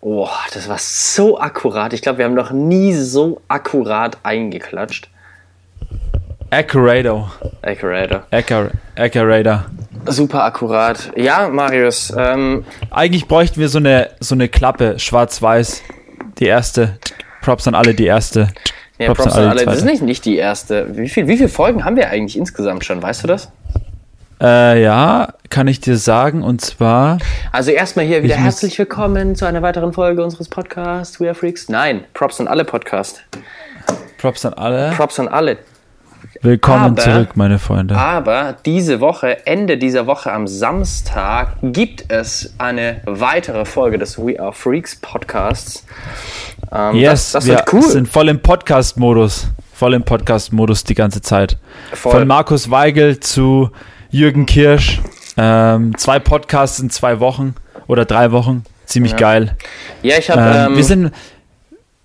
Oh, das war so akkurat. Ich glaube, wir haben noch nie so akkurat eingeklatscht. Accurator. Accurator. Accur Accurator. Super akkurat. Ja, Marius. Ähm, Eigentlich bräuchten wir so eine, so eine Klappe, schwarz-weiß. Die erste. Props an alle, die erste. ja, Props, Props an alle. Das ist nicht, nicht die erste. Wie, viel, wie viele Folgen haben wir eigentlich insgesamt schon? Weißt du das? Äh, ja, kann ich dir sagen. Und zwar. Also erstmal hier wieder herzlich willkommen zu einer weiteren Folge unseres Podcasts We Are Freaks. Nein, Props an alle Podcast. Props an alle. Props an alle. Willkommen aber, zurück, meine Freunde. Aber diese Woche, Ende dieser Woche am Samstag, gibt es eine weitere Folge des We Are Freaks Podcasts. Ähm, yes, das, das wir cool. sind voll im Podcast-Modus. Voll im Podcast-Modus die ganze Zeit. Voll. Von Markus Weigel zu Jürgen Kirsch. Ähm, zwei Podcasts in zwei Wochen oder drei Wochen. Ziemlich ja. geil. Ja, ich habe. Ähm, wir ähm, sind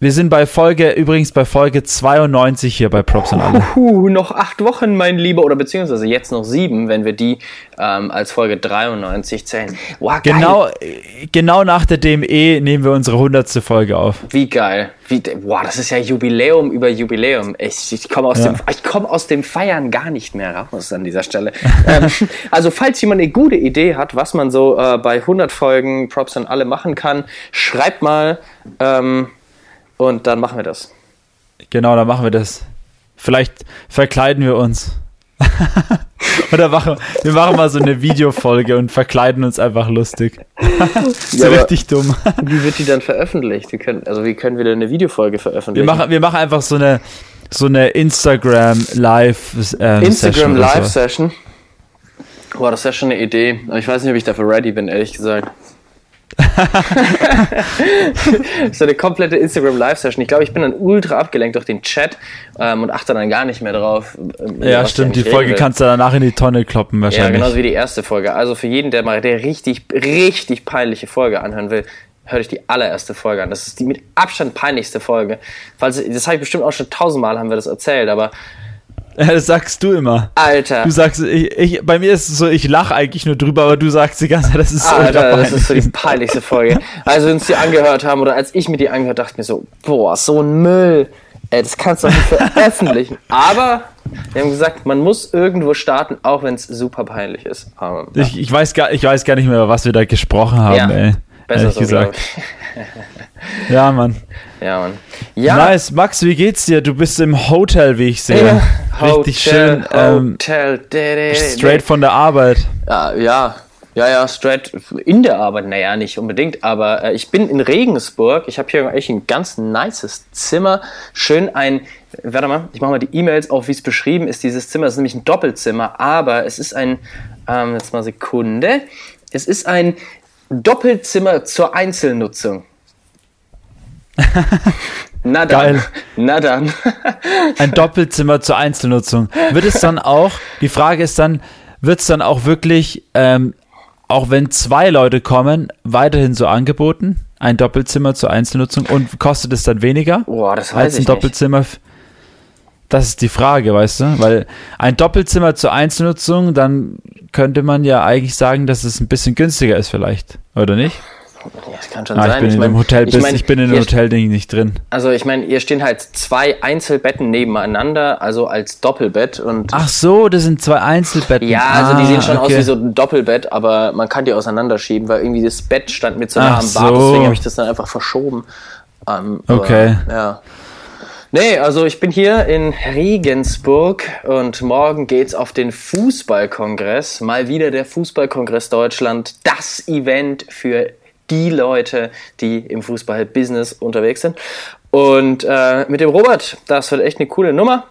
wir sind bei Folge, übrigens bei Folge 92 hier bei Props und alle. Uh, noch acht Wochen, mein Lieber, oder beziehungsweise jetzt noch sieben, wenn wir die ähm, als Folge 93 zählen. Wow, genau, genau nach der DME nehmen wir unsere 100. Folge auf. Wie geil. Wie, wow, das ist ja Jubiläum über Jubiläum. Ich, ich komme aus, ja. Dem, komm aus dem Feiern gar nicht mehr raus an dieser Stelle. ähm, also, falls jemand eine gute Idee hat, was man so äh, bei 100 Folgen Props und alle machen kann, schreibt mal. Ähm, und dann machen wir das. Genau, dann machen wir das. Vielleicht verkleiden wir uns. Oder machen, wir machen mal so eine Videofolge und verkleiden uns einfach lustig. so ja, richtig dumm. Wie wird die dann veröffentlicht? Wie können, also wie können wir denn eine Videofolge veröffentlichen? Wir machen, wir machen einfach so eine, so eine Instagram Live ähm, Instagram Live Session. Boah, das wäre schon eine Idee. Aber ich weiß nicht, ob ich dafür ready bin, ehrlich gesagt. so eine komplette Instagram Live-Session. Ich glaube, ich bin dann ultra abgelenkt durch den Chat ähm, und achte dann gar nicht mehr drauf. Äh, ja, stimmt. Die Folge will. kannst du danach in die Tonne kloppen wahrscheinlich. Ja, genauso wie die erste Folge. Also für jeden, der mal der richtig, richtig peinliche Folge anhören will, hör dich die allererste Folge an. Das ist die mit Abstand peinlichste Folge. Falls, das habe ich bestimmt auch schon tausendmal haben wir das erzählt, aber das sagst du immer. Alter. Du sagst, ich, ich, bei mir ist es so, ich lache eigentlich nur drüber, aber du sagst die ganze Zeit, das ist so Alter, das ist so die peinlichste Folge. Also, wir uns die angehört haben oder als ich mir die angehört, dachte ich mir so, boah, so ein Müll. Ey, das kannst du doch nicht veröffentlichen. Aber wir haben gesagt, man muss irgendwo starten, auch wenn es super peinlich ist. Aber, ja. ich, ich, weiß gar, ich weiß gar nicht mehr, was wir da gesprochen haben, ja, ey. Besser so, gesagt. ja, Mann. Ja, Mann. Ja. Nice. Max, wie geht's dir? Du bist im Hotel, wie ich sehe. Ja. Richtig Hotel, schön. Ähm, Hotel. Straight von der Arbeit. Ja, ja. Ja, ja, straight in der Arbeit, naja, nicht unbedingt, aber äh, ich bin in Regensburg. Ich habe hier echt ein ganz nices Zimmer. Schön ein, warte mal, ich mache mal die E-Mails auf, wie es beschrieben ist. Dieses Zimmer ist nämlich ein Doppelzimmer, aber es ist ein, ähm, jetzt mal Sekunde, es ist ein Doppelzimmer zur Einzelnutzung. Na dann. Geil. Na dann. Ein Doppelzimmer zur Einzelnutzung. Wird es dann auch, die Frage ist dann, wird es dann auch wirklich, ähm, auch wenn zwei Leute kommen, weiterhin so angeboten? Ein Doppelzimmer zur Einzelnutzung und kostet es dann weniger? Boah, das weiß als ein ich Doppelzimmer? Nicht. Das ist die Frage, weißt du? Weil ein Doppelzimmer zur Einzelnutzung, dann könnte man ja eigentlich sagen, dass es ein bisschen günstiger ist vielleicht, oder nicht? Das kann schon ah, sein. Ich bin ich in mein, dem Hotel, ich, mein, ich bin in dem Hotelding nicht drin. Also ich meine, hier stehen halt zwei Einzelbetten nebeneinander, also als Doppelbett und. Ach so, das sind zwei Einzelbetten. Ja, also ah, die sehen schon okay. aus wie so ein Doppelbett, aber man kann die auseinanderschieben, weil irgendwie das Bett stand mir zu nah am Bad, so. deswegen habe ich das dann einfach verschoben. Ähm, okay. Aber, ja. Nee, also ich bin hier in Regensburg und morgen geht's auf den Fußballkongress. Mal wieder der Fußballkongress Deutschland. Das Event für die Leute, die im Fußball-Business unterwegs sind. Und äh, mit dem Robert, das wird echt eine coole Nummer.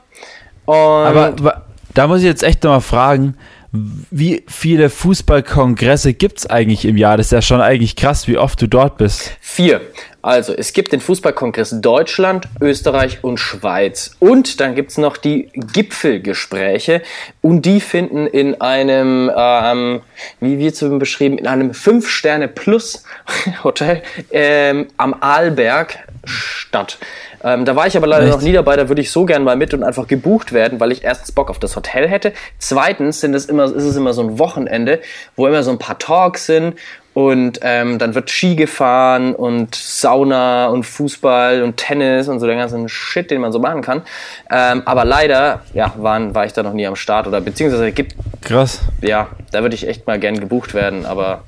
Und aber da muss ich jetzt echt nochmal fragen, wie viele Fußballkongresse gibt es eigentlich im Jahr? Das ist ja schon eigentlich krass, wie oft du dort bist. Vier. Also, es gibt den Fußballkongress Deutschland, Österreich und Schweiz. Und dann gibt es noch die Gipfelgespräche. Und die finden in einem, ähm, wie wird es beschrieben, in einem 5-Sterne-Plus-Hotel ähm, am Arlberg statt. Ähm, da war ich aber leider Echt? noch nie dabei, da würde ich so gern mal mit und einfach gebucht werden, weil ich erstens Bock auf das Hotel hätte. Zweitens sind es immer, ist es immer so ein Wochenende, wo immer so ein paar Talks sind Und ähm, dann wird Ski gefahren und Sauna und Fußball und Tennis und so der ganzen Shit, den man so machen kann. Ähm, aber leider, ja, waren, war ich da noch nie am Start oder beziehungsweise gibt. Krass. Ja, da würde ich echt mal gern gebucht werden, aber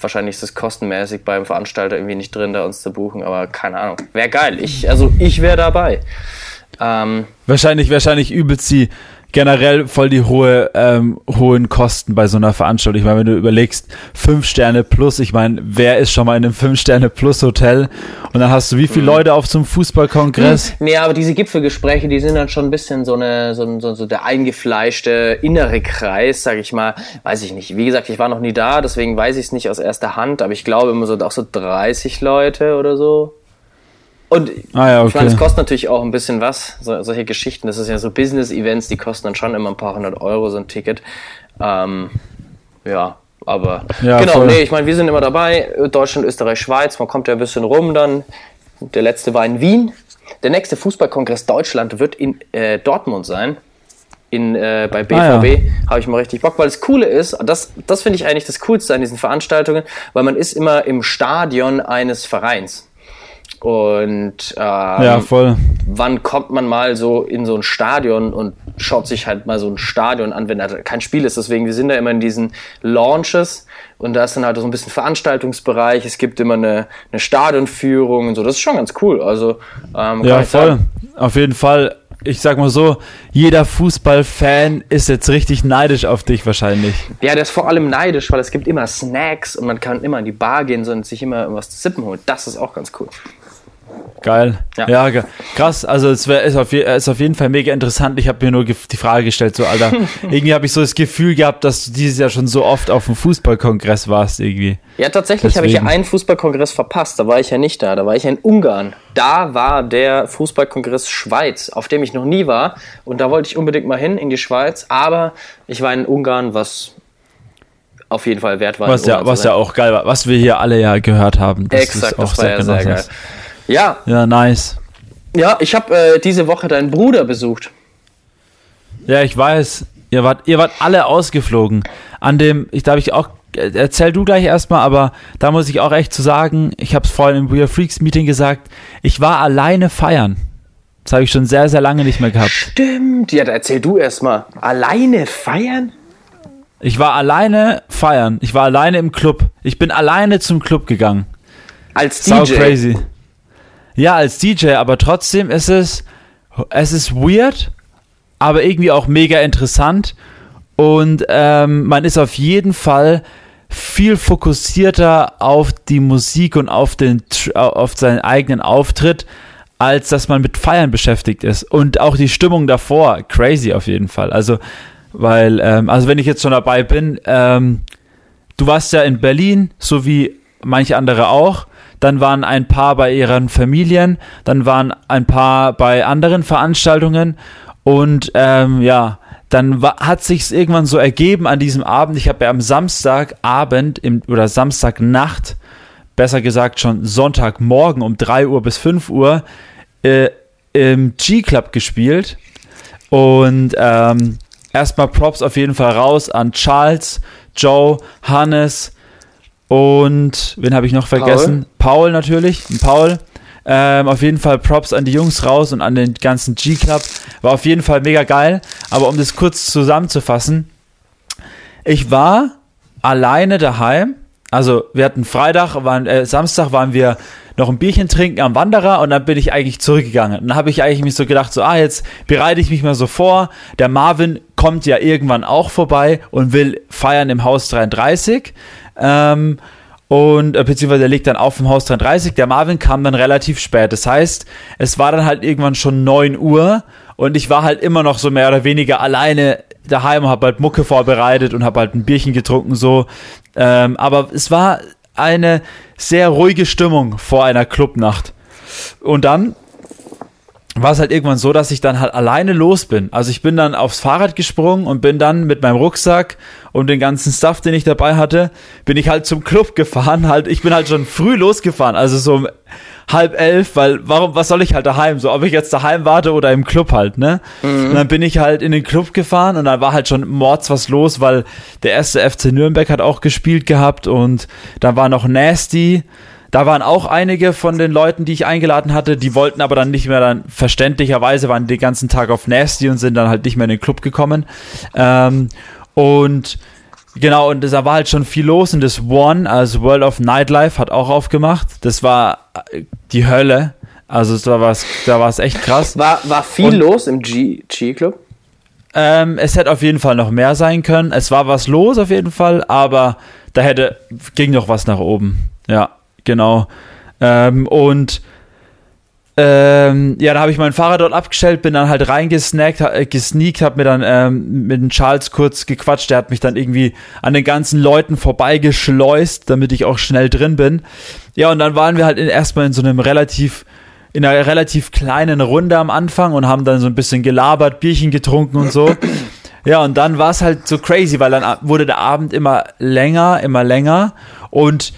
wahrscheinlich ist es kostenmäßig beim Veranstalter irgendwie nicht drin, da uns zu buchen, aber keine Ahnung. Wäre geil. Ich, also ich wäre dabei. Ähm, wahrscheinlich, wahrscheinlich übelst die generell voll die hohe, ähm, hohen Kosten bei so einer Veranstaltung. Ich meine, wenn du überlegst, fünf Sterne plus, ich meine, wer ist schon mal in einem fünf Sterne plus Hotel? Und dann hast du wie viele mhm. Leute auf so einem Fußballkongress? Nee, aber diese Gipfelgespräche, die sind dann schon ein bisschen so eine, so, so, so der eingefleischte innere Kreis, sag ich mal. Weiß ich nicht. Wie gesagt, ich war noch nie da, deswegen weiß ich es nicht aus erster Hand, aber ich glaube immer so auch so 30 Leute oder so. Und ah, ja, okay. ich meine, es kostet natürlich auch ein bisschen was, so, solche Geschichten. Das ist ja so Business-Events, die kosten dann schon immer ein paar hundert Euro, so ein Ticket. Ähm, ja, aber ja, genau, voll. nee, ich meine, wir sind immer dabei, Deutschland, Österreich, Schweiz, man kommt ja ein bisschen rum dann. Der letzte war in Wien. Der nächste Fußballkongress Deutschland wird in äh, Dortmund sein. In, äh, bei BVB ah, ja. habe ich mal richtig Bock, weil das Coole ist, das, das finde ich eigentlich das Coolste an diesen Veranstaltungen, weil man ist immer im Stadion eines Vereins. Und ähm, ja, voll. wann kommt man mal so in so ein Stadion und schaut sich halt mal so ein Stadion an, wenn da kein Spiel ist. Deswegen, wir sind da immer in diesen Launches und da ist dann halt so ein bisschen Veranstaltungsbereich. Es gibt immer eine, eine Stadionführung und so. Das ist schon ganz cool. Also ähm, ja, voll. Auf jeden Fall. Ich sag mal so, jeder Fußballfan ist jetzt richtig neidisch auf dich wahrscheinlich. Ja, der ist vor allem neidisch, weil es gibt immer Snacks und man kann immer in die Bar gehen und sich immer was zu sippen holen. Das ist auch ganz cool. Geil. Ja, ja krass. Also es wär, ist, auf, ist auf jeden Fall mega interessant. Ich habe mir nur die Frage gestellt, so Alter, irgendwie habe ich so das Gefühl gehabt, dass du dieses Jahr schon so oft auf dem Fußballkongress warst irgendwie. Ja, tatsächlich habe ich ja einen Fußballkongress verpasst. Da war ich ja nicht da. Da war ich ja in Ungarn. Da war der Fußballkongress Schweiz, auf dem ich noch nie war. Und da wollte ich unbedingt mal hin in die Schweiz. Aber ich war in Ungarn, was auf jeden Fall wert war. Was, ja, was ja auch geil war, was wir hier alle ja gehört haben. Das Exakt, das war ja sehr geil. Ja. Ja, nice. Ja, ich habe äh, diese Woche deinen Bruder besucht. Ja, ich weiß. Ihr wart, ihr wart alle ausgeflogen. An dem, ich glaube, ich auch, äh, erzähl du gleich erstmal, aber da muss ich auch echt zu sagen, ich habe es vorhin im We Are Freaks Meeting gesagt, ich war alleine feiern. Das habe ich schon sehr, sehr lange nicht mehr gehabt. Stimmt, ja, da erzähl du erstmal. Alleine feiern? Ich war alleine feiern. Ich war alleine im Club. Ich bin alleine zum Club gegangen. Als DJ? Sau crazy. Ja, als DJ, aber trotzdem ist es, es ist weird, aber irgendwie auch mega interessant. Und ähm, man ist auf jeden Fall viel fokussierter auf die Musik und auf, den, auf seinen eigenen Auftritt, als dass man mit Feiern beschäftigt ist. Und auch die Stimmung davor, crazy auf jeden Fall. Also, weil, ähm, also wenn ich jetzt schon dabei bin, ähm, du warst ja in Berlin, so wie manche andere auch dann waren ein paar bei ihren Familien, dann waren ein paar bei anderen Veranstaltungen und ähm, ja, dann hat sich irgendwann so ergeben an diesem Abend. Ich habe ja am Samstagabend im, oder Samstagnacht, besser gesagt schon Sonntagmorgen um 3 Uhr bis 5 Uhr äh, im G-Club gespielt. Und ähm, erstmal Props auf jeden Fall raus an Charles, Joe, Hannes, und wen habe ich noch vergessen? Paul, Paul natürlich. Paul. Ähm, auf jeden Fall Props an die Jungs raus und an den ganzen G-Club. War auf jeden Fall mega geil. Aber um das kurz zusammenzufassen, ich war alleine daheim. Also wir hatten Freitag, waren, äh, Samstag waren wir noch ein Bierchen trinken am Wanderer und dann bin ich eigentlich zurückgegangen. Dann habe ich eigentlich mich so gedacht, so, ah, jetzt bereite ich mich mal so vor. Der Marvin kommt ja irgendwann auch vorbei und will feiern im Haus 33. Ähm, und äh, beziehungsweise er legt dann auf im Haus 33. Der Marvin kam dann relativ spät. Das heißt, es war dann halt irgendwann schon 9 Uhr und ich war halt immer noch so mehr oder weniger alleine daheim und habe halt Mucke vorbereitet und habe halt ein Bierchen getrunken so. Ähm, aber es war eine sehr ruhige Stimmung vor einer Clubnacht. Und dann war es halt irgendwann so, dass ich dann halt alleine los bin. Also ich bin dann aufs Fahrrad gesprungen und bin dann mit meinem Rucksack und den ganzen Stuff, den ich dabei hatte, bin ich halt zum Club gefahren. Halt, ich bin halt schon früh losgefahren, also so um halb elf, weil warum, was soll ich halt daheim? So, ob ich jetzt daheim warte oder im Club halt, ne? Mhm. Und dann bin ich halt in den Club gefahren und dann war halt schon mords was los, weil der erste FC Nürnberg hat auch gespielt gehabt und da war noch Nasty da waren auch einige von den Leuten, die ich eingeladen hatte, die wollten aber dann nicht mehr dann verständlicherweise waren den ganzen Tag auf Nasty und sind dann halt nicht mehr in den Club gekommen. Ähm, und genau, und da war halt schon viel los und das One, also World of Nightlife, hat auch aufgemacht. Das war äh, die Hölle. Also da war es da war's echt krass. War, war viel und, los im G-Club? Ähm, es hätte auf jeden Fall noch mehr sein können. Es war was los auf jeden Fall, aber da hätte, ging noch was nach oben. Ja genau. Ähm, und ähm, ja, da habe ich mein Fahrrad dort abgestellt, bin dann halt reingesnackt, äh, gesneakt, habe mir dann ähm, mit dem Charles kurz gequatscht, der hat mich dann irgendwie an den ganzen Leuten vorbeigeschleust, damit ich auch schnell drin bin. Ja, und dann waren wir halt in, erstmal in so einem relativ in einer relativ kleinen Runde am Anfang und haben dann so ein bisschen gelabert, Bierchen getrunken und so. Ja, und dann war es halt so crazy, weil dann wurde der Abend immer länger, immer länger und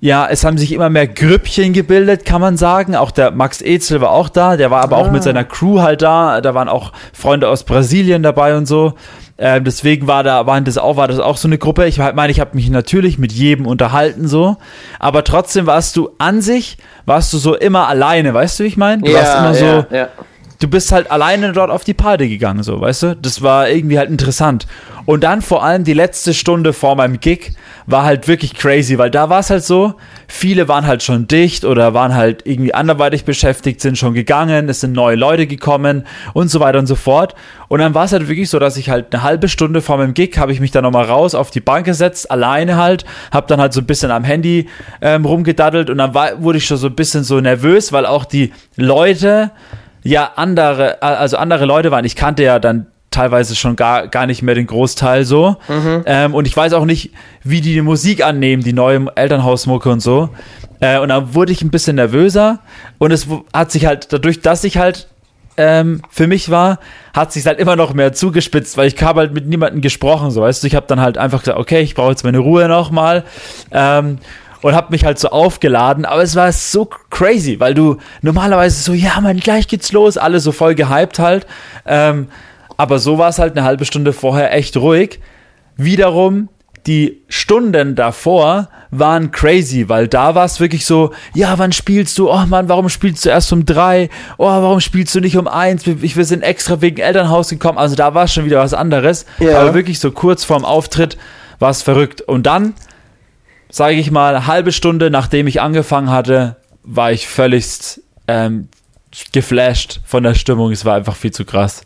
ja, es haben sich immer mehr Grüppchen gebildet, kann man sagen. Auch der Max Ezel war auch da, der war aber ah. auch mit ah. seiner Crew halt da. Da waren auch Freunde aus Brasilien dabei und so. Ähm, deswegen war da, waren das auch, war das auch so eine Gruppe. Ich meine, ich habe mich natürlich mit jedem unterhalten so, aber trotzdem warst du an sich, warst du so immer alleine, weißt du, wie ich meine? Du ja, warst immer ja, so, ja. Du bist halt alleine dort auf die Party gegangen, so, weißt du? Das war irgendwie halt interessant. Und dann vor allem die letzte Stunde vor meinem Gig war halt wirklich crazy, weil da war es halt so, viele waren halt schon dicht oder waren halt irgendwie anderweitig beschäftigt, sind schon gegangen, es sind neue Leute gekommen und so weiter und so fort. Und dann war es halt wirklich so, dass ich halt eine halbe Stunde vor meinem Gig habe ich mich dann nochmal raus auf die Bank gesetzt, alleine halt, habe dann halt so ein bisschen am Handy ähm, rumgedaddelt und dann war, wurde ich schon so ein bisschen so nervös, weil auch die Leute ja andere, also andere Leute waren. Ich kannte ja dann teilweise schon gar, gar nicht mehr den Großteil so. Mhm. Ähm, und ich weiß auch nicht, wie die die Musik annehmen, die neue Elternhausmucke und so. Äh, und dann wurde ich ein bisschen nervöser und es hat sich halt, dadurch, dass ich halt ähm, für mich war, hat sich halt immer noch mehr zugespitzt, weil ich habe halt mit niemandem gesprochen, so weißt du. Ich habe dann halt einfach gesagt, okay, ich brauche jetzt meine Ruhe nochmal. Ähm, und habe mich halt so aufgeladen, aber es war so crazy, weil du normalerweise so, ja, man, gleich geht's los, alle so voll gehypt halt. Ähm, aber so war es halt eine halbe Stunde vorher echt ruhig. Wiederum die Stunden davor waren crazy, weil da war es wirklich so, ja, wann spielst du? Oh Mann, warum spielst du erst um drei? Oh, warum spielst du nicht um eins? Wir, wir sind extra wegen Elternhaus gekommen. Also da war es schon wieder was anderes. Ja. Aber wirklich so kurz vorm Auftritt war es verrückt. Und dann, sage ich mal, eine halbe Stunde nachdem ich angefangen hatte, war ich völlig ähm, geflasht von der Stimmung. Es war einfach viel zu krass.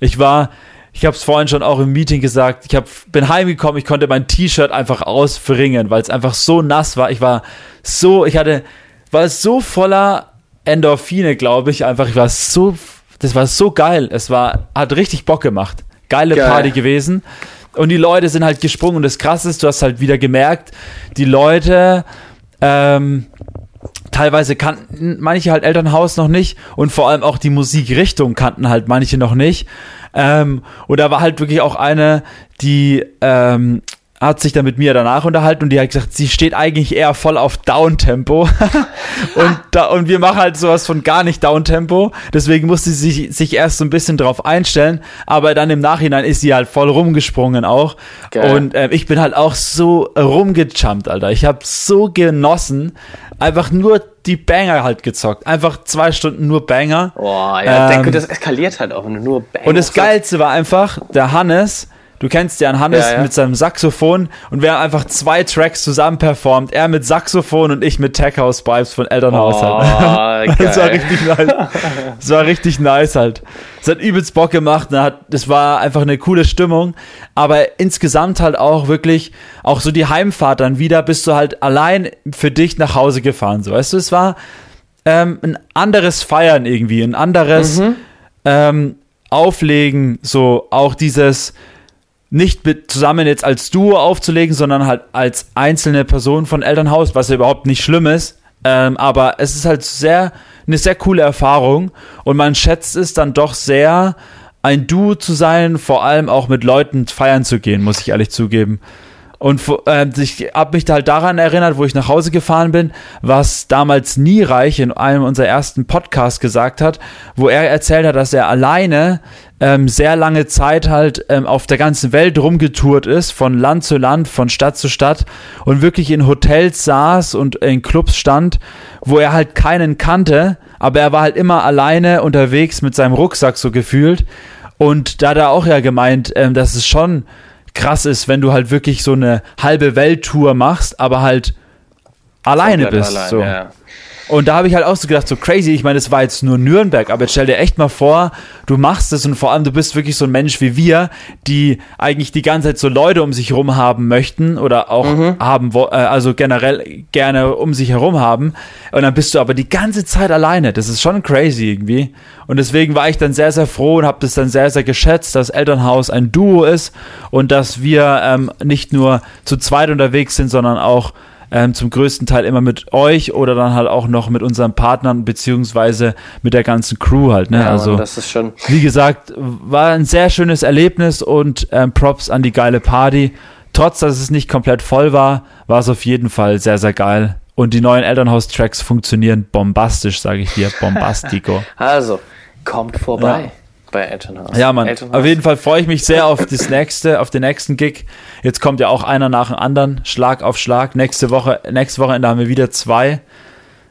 Ich war, ich habe es vorhin schon auch im Meeting gesagt, ich hab, bin heimgekommen, ich konnte mein T-Shirt einfach ausfringen, weil es einfach so nass war. Ich war so, ich hatte, war so voller Endorphine, glaube ich, einfach. Ich war so, das war so geil. Es war, hat richtig Bock gemacht. Geile geil. Party gewesen. Und die Leute sind halt gesprungen. Und das Krasse ist, du hast halt wieder gemerkt, die Leute, ähm, teilweise kannten manche halt Elternhaus noch nicht und vor allem auch die Musikrichtung kannten halt manche noch nicht. Ähm, und da war halt wirklich auch eine, die ähm, hat sich dann mit mir danach unterhalten und die hat gesagt, sie steht eigentlich eher voll auf Downtempo. Und da, und wir machen halt sowas von gar nicht Downtempo, deswegen musste sie sich, sich erst so ein bisschen drauf einstellen, aber dann im Nachhinein ist sie halt voll rumgesprungen auch. Geil. und äh, ich bin halt auch so rumgejumpt, Alter, ich habe so genossen, einfach nur die Banger halt gezockt. Einfach zwei Stunden nur Banger. Boah, ja, ähm, das eskaliert halt auch, nur Banger Und das Geilste war einfach, der Hannes, Du kennst ja Hannes ja, ja. mit seinem Saxophon und wir haben einfach zwei Tracks zusammen performt. Er mit Saxophon und ich mit Tech House Vibes von Elternhaus oh, halt. das war richtig nice. Das war richtig nice halt. Es hat übelst Bock gemacht. Das war einfach eine coole Stimmung. Aber insgesamt halt auch wirklich, auch so die Heimfahrt dann wieder, bist du halt allein für dich nach Hause gefahren. So, weißt du, es war ähm, ein anderes Feiern irgendwie, ein anderes mhm. ähm, Auflegen, so auch dieses nicht zusammen jetzt als Duo aufzulegen, sondern halt als einzelne Person von Elternhaus, was ja überhaupt nicht schlimm ist. Ähm, aber es ist halt sehr, eine sehr coole Erfahrung und man schätzt es dann doch sehr, ein Duo zu sein, vor allem auch mit Leuten feiern zu gehen, muss ich ehrlich zugeben. Und äh, ich habe mich halt daran erinnert, wo ich nach Hause gefahren bin, was damals Niereich in einem unserer ersten Podcasts gesagt hat, wo er erzählt hat, dass er alleine ähm, sehr lange Zeit halt ähm, auf der ganzen Welt rumgetourt ist, von Land zu Land, von Stadt zu Stadt und wirklich in Hotels saß und in Clubs stand, wo er halt keinen kannte, aber er war halt immer alleine unterwegs mit seinem Rucksack so gefühlt. Und da hat er auch ja gemeint, ähm, dass es schon krass ist, wenn du halt wirklich so eine halbe Welttour machst, aber halt alleine bist. Allein, so. Ja. Und da habe ich halt auch so gedacht, so crazy, ich meine, es war jetzt nur Nürnberg, aber jetzt stell dir echt mal vor, du machst es und vor allem du bist wirklich so ein Mensch wie wir, die eigentlich die ganze Zeit so Leute um sich herum haben möchten oder auch mhm. haben, äh, also generell gerne um sich herum haben. Und dann bist du aber die ganze Zeit alleine. Das ist schon crazy irgendwie. Und deswegen war ich dann sehr, sehr froh und habe das dann sehr, sehr geschätzt, dass Elternhaus ein Duo ist und dass wir ähm, nicht nur zu zweit unterwegs sind, sondern auch ähm, zum größten Teil immer mit euch oder dann halt auch noch mit unseren Partnern beziehungsweise mit der ganzen Crew halt. Ne? Ja, also Mann, das ist schon. Wie gesagt, war ein sehr schönes Erlebnis und ähm, Props an die geile Party. Trotz, dass es nicht komplett voll war, war es auf jeden Fall sehr, sehr geil. Und die neuen Elternhaus-Tracks funktionieren bombastisch, sage ich dir. Bombastico. also, kommt vorbei. Ja bei Elternhaus. Ja, Mann. Elternhaus. Auf jeden Fall freue ich mich sehr auf das nächste, auf den nächsten Gig. Jetzt kommt ja auch einer nach dem anderen, Schlag auf Schlag. Nächste Woche, nächste Wochenende haben wir wieder zwei.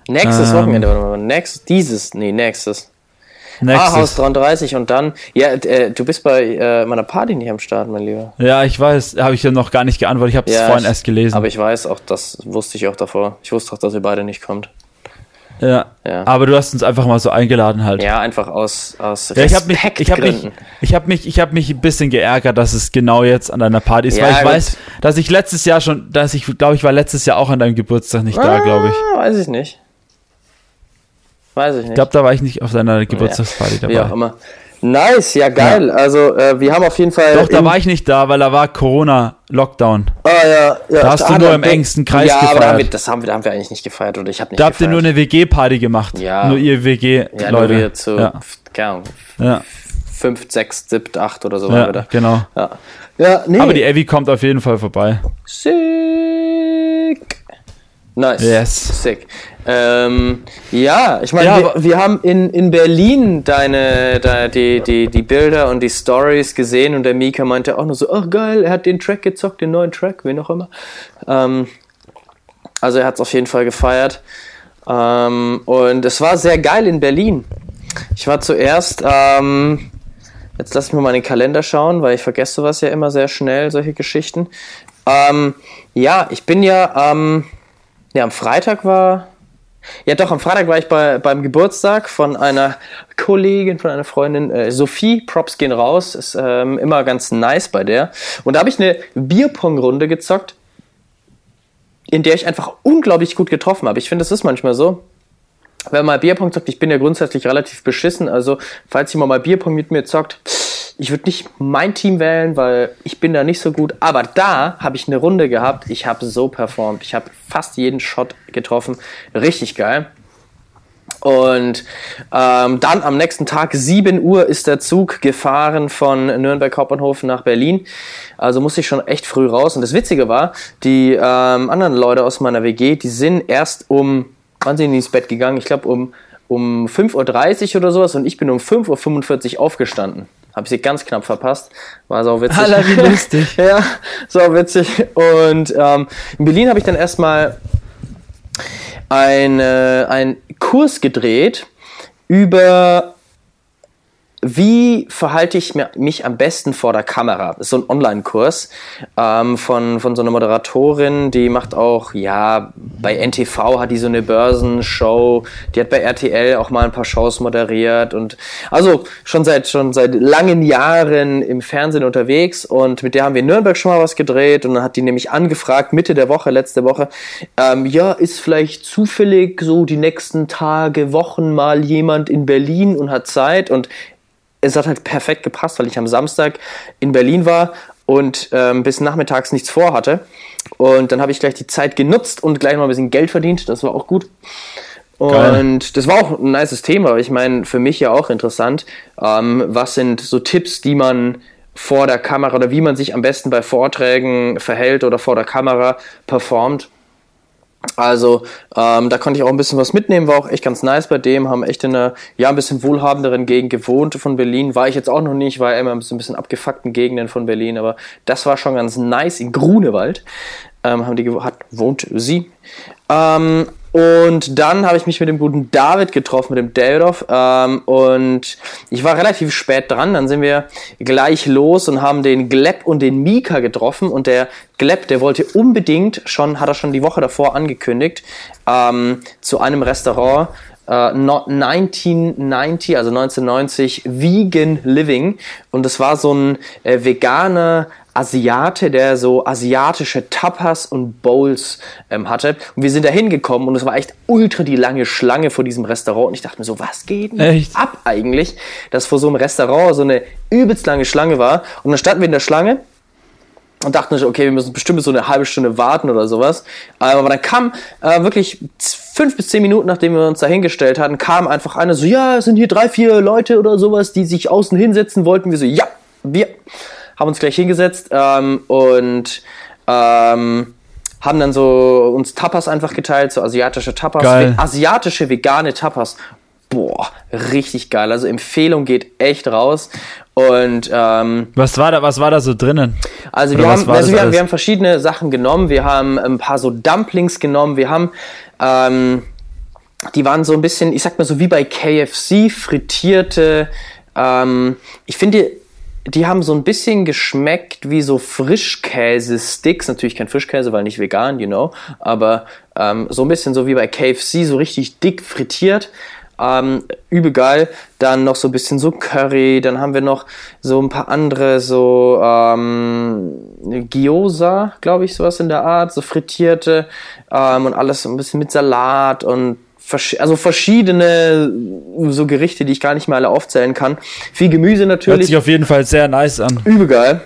Nächstes ähm, Wochenende, warte mal. Nächstes, dieses, nee, nächstes. Nächstes. Ah, Haus 33 und dann, ja, äh, du bist bei äh, meiner Party nicht am Start, mein Lieber. Ja, ich weiß, habe ich ja noch gar nicht geantwortet, ich habe es ja, vorhin erst gelesen. Aber ich weiß auch, das wusste ich auch davor. Ich wusste auch, dass ihr beide nicht kommt. Ja. ja. Aber du hast uns einfach mal so eingeladen halt. Ja, einfach aus, aus ja, ich habe mich, ich habe mich, ich habe mich, ich habe mich ein bisschen geärgert, dass es genau jetzt an deiner Party ist, ja, weil ich gut. weiß, dass ich letztes Jahr schon, dass ich glaube, ich war letztes Jahr auch an deinem Geburtstag nicht ah, da, glaube ich. Weiß ich nicht. Weiß ich nicht. Ich glaube, da war ich nicht auf deiner Geburtstagsparty dabei. Wie auch immer. Nice, ja geil. Ja. Also äh, wir haben auf jeden Fall. Doch, da war ich nicht da, weil da war Corona-Lockdown. Ah ja, ja. Da hast da du nur im engsten Kreis ja, gefeiert. Ja, aber da haben wir, das haben wir, da haben wir eigentlich nicht gefeiert oder ich habe nicht. Da habt ihr nur eine WG-Party gemacht. Ja. Nur ihr WG-Leute. Ja, nur wir zu, ja. keine Ahnung, ja. fünf, sechs, sieben, acht oder so ja, da. Genau. Ja. Ja, nee. Aber die Evi kommt auf jeden Fall vorbei. Sick. Nice. Yes. Sick. Ähm, ja, ich meine, ja, wir, wir, haben in, in Berlin deine, deine, die, die, die Bilder und die Stories gesehen und der Mika meinte auch nur so, ach geil, er hat den Track gezockt, den neuen Track, wen auch immer. Ähm, also er hat es auf jeden Fall gefeiert. Ähm, und es war sehr geil in Berlin. Ich war zuerst, ähm, jetzt lass mich mal meinen Kalender schauen, weil ich vergesse sowas ja immer sehr schnell, solche Geschichten. Ähm, ja, ich bin ja, ähm, ja, am Freitag war ja, doch, am Freitag war ich bei, beim Geburtstag von einer Kollegin, von einer Freundin, äh, Sophie. Props gehen raus, ist ähm, immer ganz nice bei der. Und da habe ich eine Bierpong-Runde gezockt, in der ich einfach unglaublich gut getroffen habe. Ich finde, das ist manchmal so. Wenn man Bierpong zockt, ich bin ja grundsätzlich relativ beschissen, also falls jemand mal Bierpong mit mir zockt, ich würde nicht mein Team wählen, weil ich bin da nicht so gut. Aber da habe ich eine Runde gehabt. Ich habe so performt. Ich habe fast jeden Shot getroffen. Richtig geil. Und ähm, dann am nächsten Tag, 7 Uhr, ist der Zug gefahren von Nürnberg Hauptbahnhof nach Berlin. Also musste ich schon echt früh raus. Und das Witzige war, die ähm, anderen Leute aus meiner WG, die sind erst um, wann sind die ins Bett gegangen? Ich glaube um, um 5.30 Uhr oder sowas. Und ich bin um 5.45 Uhr aufgestanden. Habe sie ganz knapp verpasst. War so witzig. Alter, wie lustig. ja, so witzig. Und ähm, in Berlin habe ich dann erstmal eine, einen Kurs gedreht über wie verhalte ich mich am besten vor der Kamera? Das ist so ein Online-Kurs ähm, von, von so einer Moderatorin, die macht auch, ja, bei NTV hat die so eine Börsenshow, die hat bei RTL auch mal ein paar Shows moderiert und also schon seit, schon seit langen Jahren im Fernsehen unterwegs und mit der haben wir in Nürnberg schon mal was gedreht und dann hat die nämlich angefragt, Mitte der Woche, letzte Woche, ähm, ja, ist vielleicht zufällig so die nächsten Tage, Wochen mal jemand in Berlin und hat Zeit und es hat halt perfekt gepasst, weil ich am Samstag in Berlin war und ähm, bis nachmittags nichts vorhatte. Und dann habe ich gleich die Zeit genutzt und gleich mal ein bisschen Geld verdient. Das war auch gut. Und Geil. das war auch ein nices Thema. Ich meine, für mich ja auch interessant. Ähm, was sind so Tipps, die man vor der Kamera oder wie man sich am besten bei Vorträgen verhält oder vor der Kamera performt? Also ähm, da konnte ich auch ein bisschen was mitnehmen, war auch echt ganz nice bei dem, haben echt in einer ja ein bisschen wohlhabenderen Gegend gewohnt von Berlin. War ich jetzt auch noch nicht, war immer bisschen, ein bisschen abgefuckten Gegenden von Berlin, aber das war schon ganz nice in Grunewald. Ähm, haben die hat wohnt sie. Ähm, und dann habe ich mich mit dem guten David getroffen, mit dem Davidoff. Ähm, und ich war relativ spät dran. Dann sind wir gleich los und haben den Gleb und den Mika getroffen. Und der Gleb, der wollte unbedingt schon, hat er schon die Woche davor angekündigt, ähm, zu einem Restaurant. Uh, 1990, also 1990, Vegan Living. Und das war so ein äh, veganer Asiate, der so asiatische Tapas und Bowls ähm, hatte. Und wir sind da hingekommen und es war echt ultra die lange Schlange vor diesem Restaurant. Und ich dachte mir so, was geht denn echt? ab eigentlich, dass vor so einem Restaurant so eine übelst lange Schlange war. Und dann standen wir in der Schlange und dachten, okay, wir müssen bestimmt so eine halbe Stunde warten oder sowas. Aber dann kam äh, wirklich fünf bis zehn Minuten, nachdem wir uns da hingestellt hatten, kam einfach einer so, ja, es sind hier drei, vier Leute oder sowas, die sich außen hinsetzen wollten. Wir so, ja, wir haben uns gleich hingesetzt ähm, und ähm, haben dann so uns Tapas einfach geteilt, so asiatische Tapas, geil. asiatische vegane Tapas. Boah, richtig geil. Also Empfehlung geht echt raus. Und ähm, was war da, was war da so drinnen? Also, wir haben, also wir, haben, wir haben verschiedene Sachen genommen. Wir haben ein paar so Dumplings genommen. Wir haben ähm, die waren so ein bisschen, ich sag mal so wie bei KFC, frittierte. Ähm, ich finde, die haben so ein bisschen geschmeckt wie so Frischkäse-Sticks. Natürlich kein Frischkäse, weil nicht vegan, you know. Aber ähm, so ein bisschen so wie bei KFC, so richtig dick frittiert. Ähm, übel geil. Dann noch so ein bisschen so Curry. Dann haben wir noch so ein paar andere, so ähm, Gyoza, glaube ich, sowas in der Art. So frittierte ähm, und alles so ein bisschen mit Salat und also verschiedene so Gerichte, die ich gar nicht mehr alle aufzählen kann. Viel Gemüse natürlich. Hört sich auf jeden Fall sehr nice an. Übel geil.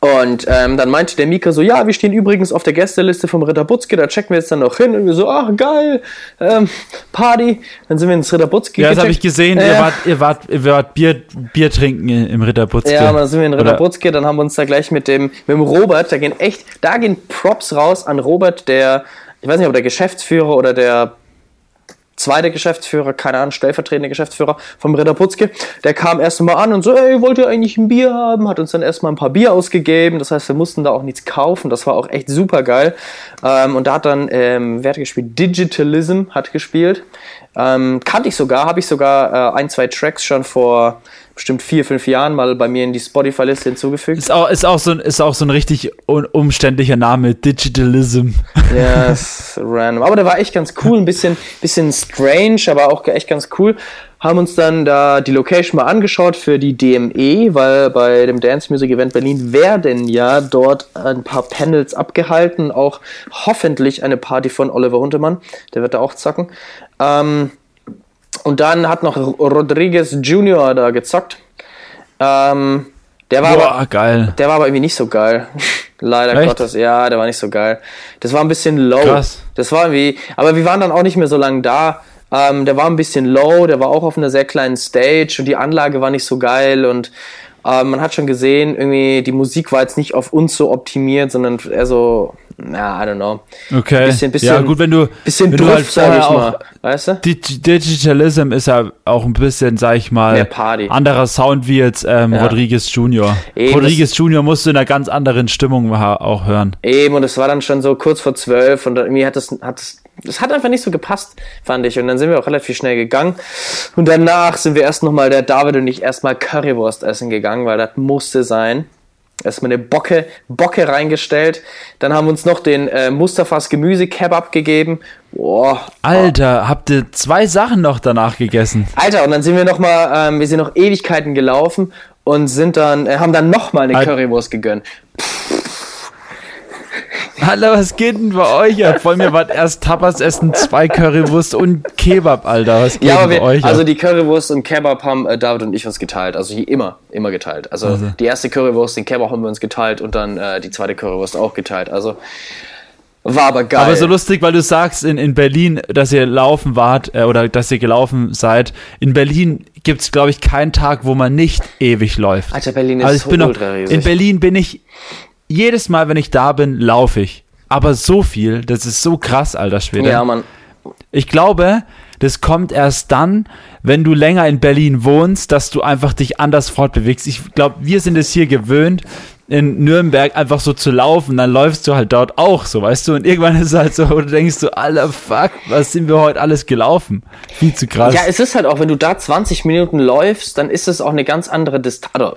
Und ähm, dann meinte der Mika so, ja, wir stehen übrigens auf der Gästeliste vom Ritter Butzke, da checken wir jetzt dann noch hin. Und wir so, ach geil, ähm, Party. Dann sind wir ins Ritter Butzke. Ja, das habe ich gesehen, äh, ihr, wart, ihr, wart, ihr wart Bier, Bier trinken im Ritter Butzke. Ja, dann sind wir in Ritter Butzke, dann haben wir uns da gleich mit dem, mit dem Robert, da gehen echt, da gehen Props raus an Robert, der, ich weiß nicht, ob der Geschäftsführer oder der zweite Geschäftsführer, keine Ahnung, stellvertretende Geschäftsführer vom Ritter Putzke, der kam erst an und so, ey, wollt ihr eigentlich ein Bier haben? Hat uns dann erstmal ein paar Bier ausgegeben. Das heißt, wir mussten da auch nichts kaufen. Das war auch echt super geil. Ähm, und da hat dann, ähm, wer hat gespielt? Digitalism hat gespielt. Ähm, kannte ich sogar, habe ich sogar äh, ein, zwei Tracks schon vor bestimmt vier, fünf Jahren mal bei mir in die Spotify-Liste hinzugefügt. Ist auch, ist, auch so ein, ist auch so ein richtig umständlicher Name, Digitalism. Ja, ist random. Aber der war echt ganz cool, ein bisschen, bisschen strange, aber auch echt ganz cool. Haben uns dann da die Location mal angeschaut für die DME, weil bei dem Dance Music Event Berlin werden ja dort ein paar Panels abgehalten, auch hoffentlich eine Party von Oliver Huntemann, der wird da auch zocken. Ähm, und dann hat noch Rodriguez Jr. da gezockt. Ähm, der war Boah, aber, geil. Der war aber irgendwie nicht so geil. Leider Echt? Gottes, ja, der war nicht so geil. Das war ein bisschen low. Krass. Das war irgendwie, aber wir waren dann auch nicht mehr so lange da. Ähm, der war ein bisschen low, der war auch auf einer sehr kleinen Stage und die Anlage war nicht so geil und ähm, man hat schon gesehen, irgendwie die Musik war jetzt nicht auf uns so optimiert, sondern eher so na, I don't know. Okay. Bisschen, bisschen, ja, gut, wenn du. Bisschen wenn druff, halt sag ich mal. Weißt du? Digitalism ist ja auch ein bisschen, sag ich mal, Mehr Party. anderer Sound wie jetzt ähm, ja. Rodriguez Junior. Eben Rodriguez Junior musst du in einer ganz anderen Stimmung auch hören. Eben, und es war dann schon so kurz vor zwölf und irgendwie hat das, hat das es hat einfach nicht so gepasst, fand ich. Und dann sind wir auch relativ schnell gegangen. Und danach sind wir erst nochmal, der David und ich, erstmal Currywurst essen gegangen, weil das musste sein. Erstmal eine Bocke, Bocke reingestellt. Dann haben wir uns noch den äh, Mustafas Gemüse-Kebab gegeben. Boah. Alter, oh. habt ihr zwei Sachen noch danach gegessen? Alter, und dann sind wir noch mal, ähm, wir sind noch Ewigkeiten gelaufen und sind dann, äh, haben dann noch mal eine Currywurst gegönnt. Alter, was geht denn bei euch ab? Vor mir war erst Tapas essen, zwei Currywurst und Kebab, Alter. Was geht Ja, aber denn bei wir, euch ab? also die Currywurst und Kebab haben äh, David und ich uns geteilt. Also hier immer, immer geteilt. Also, Also. die erste Currywurst, den Kebab haben wir uns geteilt und dann äh, die zweite Currywurst auch geteilt. Also war aber geil. Aber so lustig, weil du sagst in, in Berlin, dass ihr laufen wart äh, oder dass ihr gelaufen seid. In Berlin gibt es, glaube ich, keinen Tag, wo man nicht ewig läuft. Alter, Berlin ist Also ich so bin noch, riesig. in Berlin bin ich, jedes Mal, wenn ich da bin, laufe ich. Aber so viel, das ist so krass, alter Schwede. ja, Mann. Ich glaube, das kommt erst dann, wenn du länger in Berlin wohnst, dass du einfach dich anders fortbewegst. Ich glaube, wir sind es hier gewöhnt, in Nürnberg einfach so zu laufen, dann läufst du halt dort auch so, weißt du? Und irgendwann ist es halt so, wo du denkst so, alter Fuck, was sind wir heute alles gelaufen? Viel zu krass. Ja, es ist halt auch, wenn du da 20 Minuten läufst, dann ist es auch eine ganz andere Distanz. Oder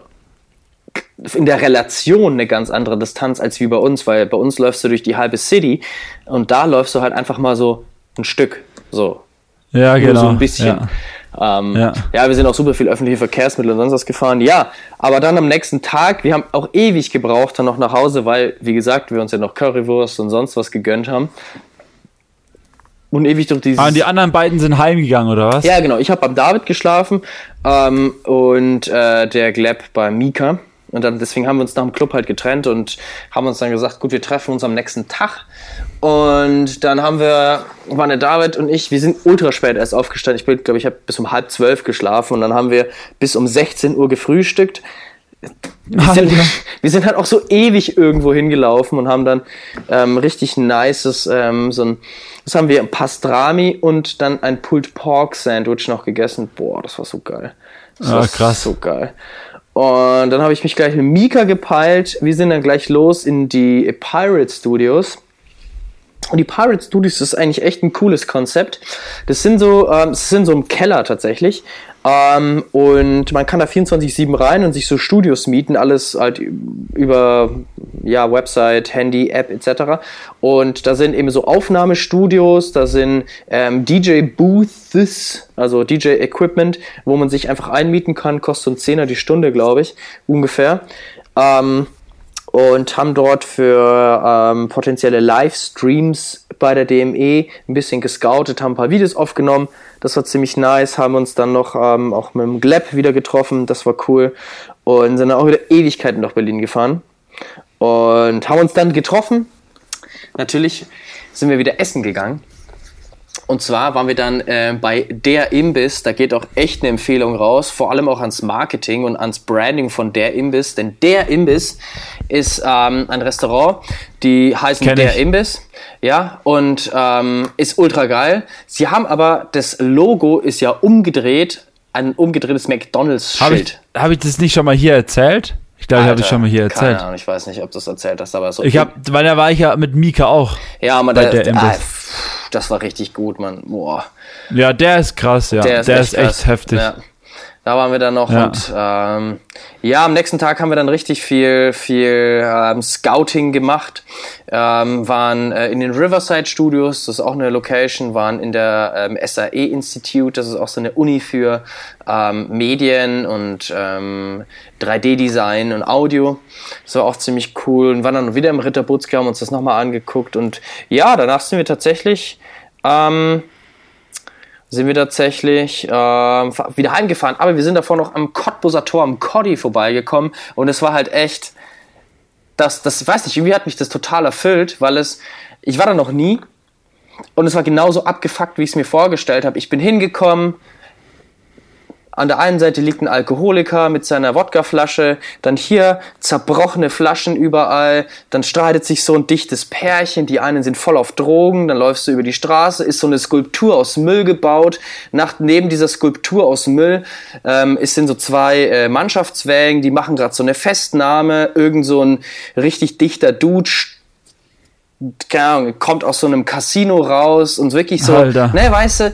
in der Relation eine ganz andere Distanz als wie bei uns, weil bei uns läufst du durch die halbe City und da läufst du halt einfach mal so ein Stück. So. ja, Nur genau. so ein bisschen. Ja. Ähm, Ja. ja. wir sind auch super viel öffentliche Verkehrsmittel und sonst was gefahren. Ja, aber dann am nächsten Tag, wir haben auch ewig gebraucht dann noch nach Hause, weil, wie gesagt, wir uns ja noch Currywurst und sonst was gegönnt haben. Und ewig durch dieses... Ah, und die anderen beiden sind heimgegangen, oder was? Ja, genau. Ich habe beim David geschlafen ähm, und äh, der Gleb bei Mika. Und dann deswegen haben wir uns nach dem Club halt getrennt und haben uns dann gesagt, gut, wir treffen uns am nächsten Tag. Und dann haben wir, waren der David und ich, wir sind ultra spät erst aufgestanden. Ich bin, glaube ich, habe bis um halb zwölf geschlafen und dann haben wir bis um 16 Uhr gefrühstückt. Wir sind, Alter. wir sind halt auch so ewig irgendwo hingelaufen und haben dann ähm, richtig nices, ähm, so ein, was haben wir, ein Pastrami und dann ein Pulled Pork Sandwich noch gegessen. Boah, das war so geil. Das Ah, war krass. so geil. Und dann habe ich mich gleich mit Mika gepeilt. Wir sind dann gleich los in die Pirate Studios. Und die Pirate Studios ist eigentlich echt ein cooles Konzept. Das sind so, ähm, das sind so im Keller tatsächlich. Ähm, und man kann da 24-7 rein und sich so Studios mieten, alles halt über ja, Website, Handy, App etc. Und da sind eben so Aufnahmestudios, da sind ähm, DJ-Booths, also DJ-Equipment, wo man sich einfach einmieten kann, kostet so ein Zehner die Stunde, glaube ich, ungefähr. Ähm, und haben dort für ähm, potenzielle Livestreams bei der DME ein bisschen gescoutet, haben ein paar Videos aufgenommen. Das war ziemlich nice. Haben uns dann noch ähm, auch mit dem Gleb wieder getroffen. Das war cool. Und sind dann auch wieder Ewigkeiten nach Berlin gefahren. Und haben uns dann getroffen. Natürlich sind wir wieder essen gegangen. Und zwar waren wir dann äh, bei der Imbiss, da geht auch echt eine Empfehlung raus, vor allem auch ans Marketing und ans Branding von der Imbiss, denn der Imbiss ist ähm, ein Restaurant, die heißen Kenn der ich. Imbiss, ja, und ähm, ist ultra geil. Sie haben aber, das Logo ist ja umgedreht, ein umgedrehtes Habe McDonalds-Schild. ich, hab ich das nicht schon mal hier erzählt? Ich glaube, ich habe das schon mal hier Keine erzählt. Ahnung, ich weiß nicht, ob du es erzählt hast, aber so. Ich habe, weil da war ich ja mit Mika auch. ja, aber bei der, der Imbiss. ah, das war richtig gut, Mann. Boah. Ja, der ist krass, ja. Der ist, echt, krass. heftig. Ja. Da waren wir dann noch Ja. und ähm, ja, am nächsten Tag haben wir dann richtig viel, viel ähm, Scouting gemacht. Ähm, waren äh, in den Riverside Studios, das ist auch eine Location, waren in der ähm, SAE Institute, das ist auch so eine Uni für ähm, Medien und ähm, 3D-Design und Audio. Das war auch ziemlich cool und waren dann wieder im Ritterbutzke, haben uns das nochmal angeguckt und ja, danach sind wir tatsächlich ähm, sind wir tatsächlich fa- wieder heimgefahren. Aber wir sind davor noch am Cottbuser Tor, am Coddy vorbeigekommen. Und es war halt echt, das, das, weiß nicht, irgendwie hat mich das total erfüllt, weil es, ich war da noch nie. Und es war genauso abgefuckt, wie ich es mir vorgestellt habe. Ich bin hingekommen, an der einen Seite liegt ein Alkoholiker mit seiner Wodkaflasche, dann hier zerbrochene Flaschen überall, dann streitet sich so ein dichtes Pärchen, die einen sind voll auf Drogen, dann läufst du über die Straße, ist so eine Skulptur aus Müll gebaut, Nach, neben dieser Skulptur aus Müll ähm, ist sind so zwei äh, Mannschaftswägen, die machen gerade so eine Festnahme, irgend so ein richtig dichter Dude keine Ahnung, kommt aus so einem Casino raus und wirklich so, Alter. ne, weißt du,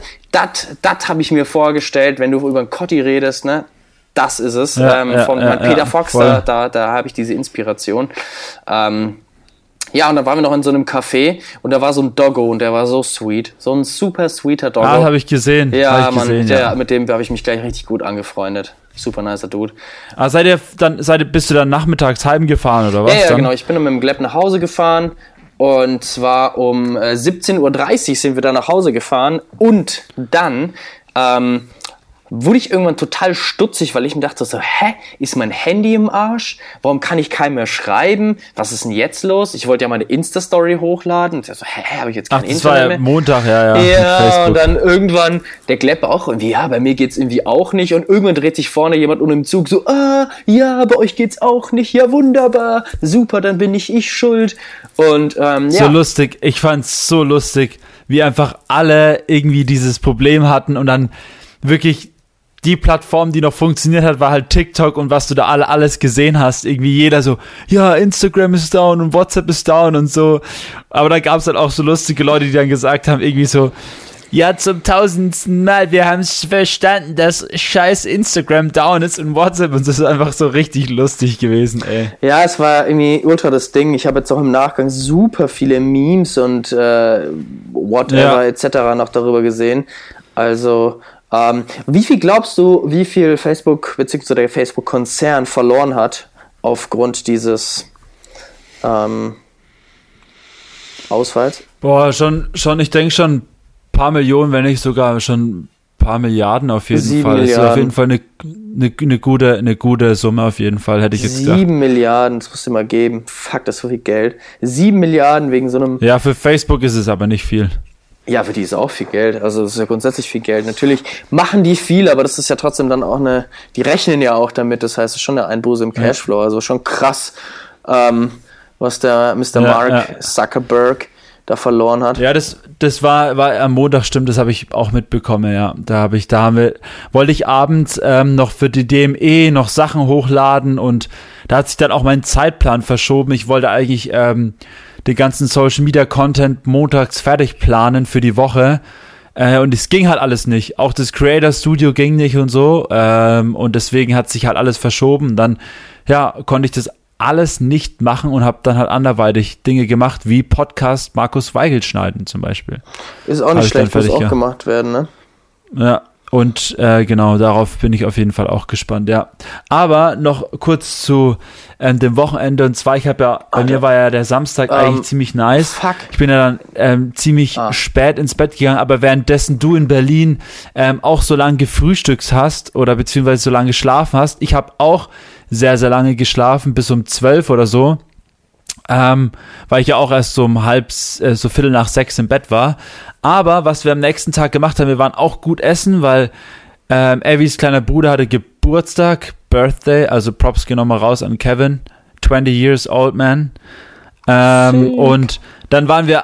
das habe ich mir vorgestellt, wenn du über einen Cotti redest, ne, das ist es. Ja, ähm, ja, von ja, Peter Fox, voll. da, da, habe ich diese Inspiration. Ähm, ja, und dann waren wir noch in so einem Café und da war so ein Doggo und der war so sweet. So ein super sweeter Doggo. Ah, habe ich gesehen. ja, hab ich Mann, gesehen, der, ja. mit dem habe ich mich gleich richtig gut angefreundet. Super nicer Dude. Ah, seid ihr dann, seid ihr, bist du dann nachmittags heimgefahren oder was? Ja, ja, genau. Ich bin dann mit dem Gleb nach Hause gefahren Und zwar um äh, 17.30 Uhr sind wir da nach Hause gefahren und dann ähm, wurde ich irgendwann total stutzig, weil ich mir dachte so, hä, ist mein Handy im Arsch? Warum kann ich keinem mehr schreiben? Was ist denn jetzt los? Ich wollte ja meine Insta-Story hochladen. Und so, hä, habe ich jetzt kein Ach, das war ja mehr? Montag, ja, ja. Ja, und dann irgendwann der Glepp auch irgendwie, ja, bei mir geht's irgendwie auch nicht. Und irgendwann dreht sich vorne jemand um im Zug so, ah, ja, bei euch geht's auch nicht. Ja, wunderbar. Super, dann bin ich ich schuld. Und ähm, ja. So lustig. Ich fand's so lustig, wie einfach alle irgendwie dieses Problem hatten und dann wirklich die Plattform, die noch funktioniert hat, war halt TikTok und was du da alle alles gesehen hast. Irgendwie jeder so, ja, Instagram ist down und WhatsApp ist down und so. Aber da gab es halt auch so lustige Leute, die dann gesagt haben, irgendwie so, ja, zum tausendsten Mal, wir haben es verstanden, dass scheiß Instagram down ist und WhatsApp und das ist einfach so richtig lustig gewesen, ey. Ja, es war irgendwie ultra das Ding. Ich habe jetzt auch im Nachgang super viele Memes und äh, whatever ja. etc. noch darüber gesehen. Also ähm, wie viel glaubst du, wie viel Facebook bzw. der Facebook-Konzern verloren hat aufgrund dieses ähm, Ausfalls? Boah, schon, schon, ich denke schon ein paar Millionen, wenn nicht sogar schon ein paar Milliarden auf jeden Sieben Fall. Milliarden. Das ist auf jeden Fall eine, eine, eine, gute, eine gute Summe auf jeden Fall, hätte ich jetzt Sieben gedacht. Milliarden, das musst du mal geben. Fuck, das ist so viel Geld. Sieben Milliarden wegen so einem. Ja, für Facebook ist es aber nicht viel. Ja, für die ist auch viel Geld. Also es ist ja grundsätzlich viel Geld. Natürlich machen die viel, aber das ist ja trotzdem dann auch eine, die rechnen ja auch damit. Das heißt, es ist schon eine Einbuße im Cashflow. Also schon krass, ähm, was der Mr. Ja, Mark ja. Zuckerberg da verloren hat. Ja, das, das war, war am Montag, stimmt, das habe ich auch mitbekommen, ja. Da habe ich, da haben wir, wollte ich abends ähm, noch für die DME noch Sachen hochladen und da hat sich dann auch mein Zeitplan verschoben. Ich wollte eigentlich ähm, den ganzen Social Media Content montags fertig planen für die Woche. Äh, und es ging halt alles nicht. Auch das Creator Studio ging nicht und so. Ähm, und deswegen hat sich halt alles verschoben. Dann, ja, konnte ich das alles nicht machen und habe dann halt anderweitig Dinge gemacht, wie Podcast Markus Weigel schneiden zum Beispiel. Ist auch nicht schlecht, muss auch ja. gemacht werden, ne? Ja, und äh, genau, darauf bin ich auf jeden Fall auch gespannt, ja. Aber noch kurz zu ähm, dem Wochenende. Und zwar, ich habe ja, bei Alter. mir war ja der Samstag um, eigentlich ähm, ziemlich nice. Fuck. Ich bin ja dann ähm, ziemlich ah. spät ins Bett gegangen, aber währenddessen du in Berlin ähm, auch so lange gefrühstückt hast oder beziehungsweise so lange geschlafen hast, ich habe auch sehr, sehr lange geschlafen, bis um zwölf oder so. Ähm, weil ich ja auch erst so um halb, äh, so viertel nach sechs im Bett war. Aber was wir am nächsten Tag gemacht haben, wir waren auch gut essen, weil ähm, Evys kleiner Bruder hatte Geburtstag, Birthday, also Props gehen nochmal raus an Kevin, 20 years old man. Ähm, und dann waren wir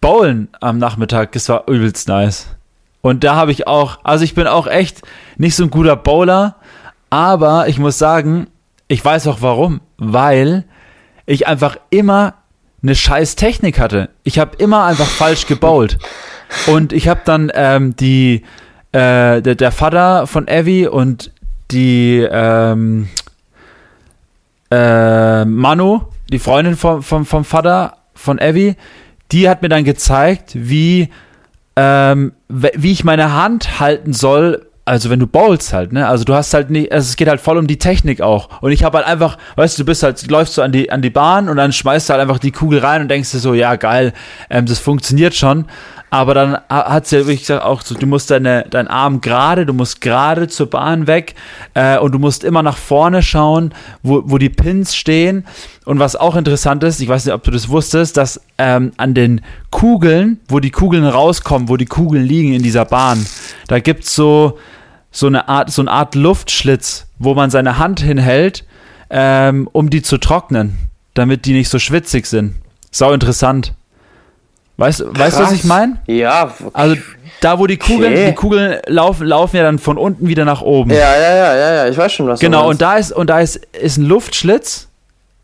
bowlen am Nachmittag, das war übelst nice. Und da habe ich auch, also ich bin auch echt nicht so ein guter Bowler, aber ich muss sagen, ich weiß auch warum, weil ich einfach immer eine scheiß Technik hatte. Ich habe immer einfach falsch gebowlt. Und ich habe dann ähm, die, äh, der, der, Vater von Evie und die ähm, äh, Manu, die Freundin vom, vom, vom Vater von Evie, die hat mir dann gezeigt, wie, ähm, wie ich meine Hand halten soll, also wenn du bowlst halt, ne? Also du hast halt nicht, also es geht halt voll um die Technik auch. Und ich habe halt einfach, weißt du, du bist halt, läufst du an die, an die Bahn und dann schmeißt du halt einfach die Kugel rein und denkst dir so, ja geil, ähm, das funktioniert schon. Aber dann hat sie ja wirklich gesagt, auch so, du musst deine, deinen Arm gerade, du musst gerade zur Bahn weg äh, und du musst immer nach vorne schauen, wo, wo die Pins stehen. Und was auch interessant ist, ich weiß nicht, ob du das wusstest, dass ähm, an den Kugeln, wo die Kugeln rauskommen, wo die Kugeln liegen in dieser Bahn, da gibt's so, so eine Art, so eine Art Luftschlitz, wo man seine Hand hinhält, ähm, um die zu trocknen, damit die nicht so schwitzig sind. Sau interessant. Weißt, weißt du, was ich meine? Ja. Okay. Also da, wo die Kugeln, okay. die Kugeln laufen, laufen ja dann von unten wieder nach oben. Ja, ja, ja, ja, ja. Ich weiß schon, was genau, Genau, und da ist, und da ist, ist ein Luftschlitz,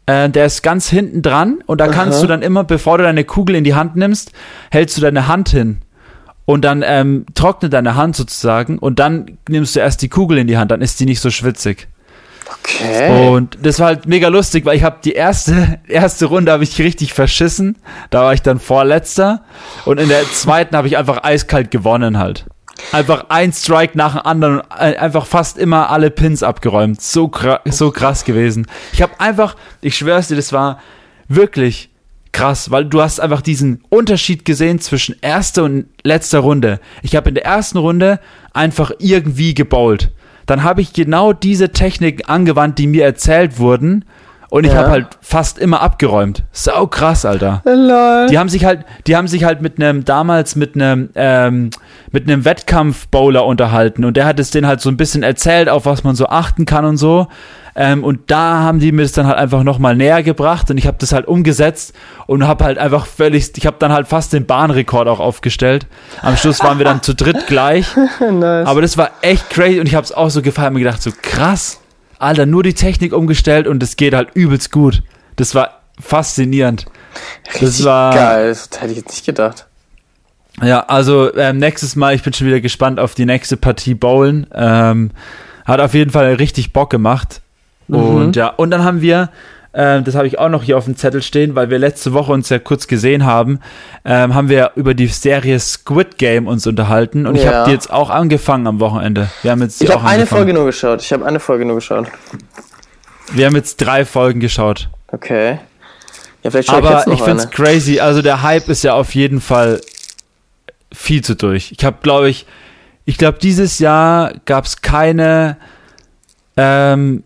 äh, der ist ganz hinten dran und da kannst Aha. du dann immer, bevor du deine Kugel in die Hand nimmst, hältst du deine Hand hin. Und dann ähm, trocknet deine Hand sozusagen und dann nimmst du erst die Kugel in die Hand, dann ist die nicht so schwitzig. Okay. Und das war halt mega lustig, weil ich habe die erste, erste Runde habe ich richtig verschissen. Da war ich dann Vorletzter. Und in der zweiten habe ich einfach eiskalt gewonnen halt. Einfach ein Strike nach dem anderen und einfach fast immer alle Pins abgeräumt. So, krass, so krass gewesen. Ich habe einfach, ich schwör's dir, das war wirklich krass, weil du hast einfach diesen Unterschied gesehen zwischen erster und letzter Runde. Ich habe in der ersten Runde einfach irgendwie gebowlt. Dann habe ich genau diese Techniken angewandt, die mir erzählt wurden und ich Ja. habe halt fast immer abgeräumt. Sau krass, Alter. Lol. Die haben sich halt, die haben sich halt mit einem, damals mit einem, ähm, mit einem Wettkampf-Bowler unterhalten und der hat es denen halt so ein bisschen erzählt, auf was man so achten kann und so. Ähm, und da haben die mir das dann halt einfach nochmal näher gebracht und ich habe das halt umgesetzt und habe halt einfach völlig, ich habe dann halt fast den Bahnrekord auch aufgestellt. Am Schluss waren wir dann zu dritt gleich. nice. Aber das war echt crazy und ich habe es auch so gefallen mir gedacht, so krass, Alter, nur die Technik umgestellt und es geht halt übelst gut. Das war faszinierend. Das Richtig war geil. Das hätte ich jetzt nicht gedacht. Ja, also ähm, nächstes Mal, ich bin schon wieder gespannt auf die nächste Partie Bowlen. Ähm, hat auf jeden Fall richtig Bock gemacht. Mhm. Und ja, und dann haben wir, ähm, das habe ich auch noch hier auf dem Zettel stehen, weil wir letzte Woche uns ja kurz gesehen haben, ähm, haben wir über die Serie Squid Game uns unterhalten. Und ich Ja. habe die jetzt auch angefangen am Wochenende. Wir haben jetzt Ich habe eine. Folge nur geschaut. Ich habe eine Folge nur geschaut. Wir haben jetzt drei Folgen geschaut. Okay. Ja, vielleicht schaue ich Aber noch ich finde es crazy. Also der Hype ist ja auf jeden Fall viel zu durch. Ich habe, glaube ich, ich glaube, dieses Jahr gab es keine, ähm,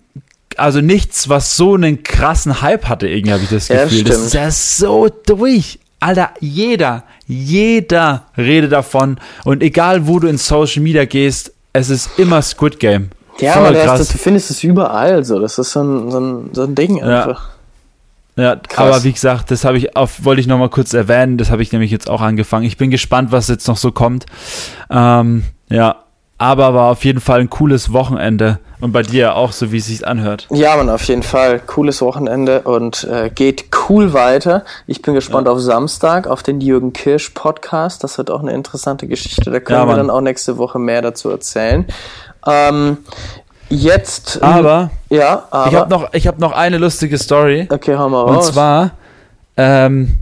also nichts, was so einen krassen Hype hatte, irgendwie habe ich das Ja, Gefühl. Das stimmt. ist ja so durch. Alter, jeder, jeder redet davon. Und egal, wo du in Social Media gehst, es ist immer Squid Game. Ja, Voll aber das, das, du findest es überall so. Das ist so ein, so ein, so ein Ding Ja. einfach. Ja, Krass. aber wie gesagt, das habe ich auf, wollte ich noch mal kurz erwähnen. Das habe ich nämlich jetzt auch angefangen. Ich bin gespannt, was jetzt noch so kommt. Ähm, ja, aber war auf jeden Fall ein cooles Wochenende und bei dir auch, so wie es sich anhört. Ja, man, auf jeden Fall. Cooles Wochenende und äh, geht cool weiter. Ich bin gespannt auf Samstag, auf den Jürgen Kirsch Podcast. Das wird auch eine interessante Geschichte. Da können Ja, wir dann auch nächste Woche mehr dazu erzählen. Ähm, jetzt. Aber Ja, aber. ich habe noch, ich habe noch eine lustige Story. okay, hau mal Und raus. zwar, ähm,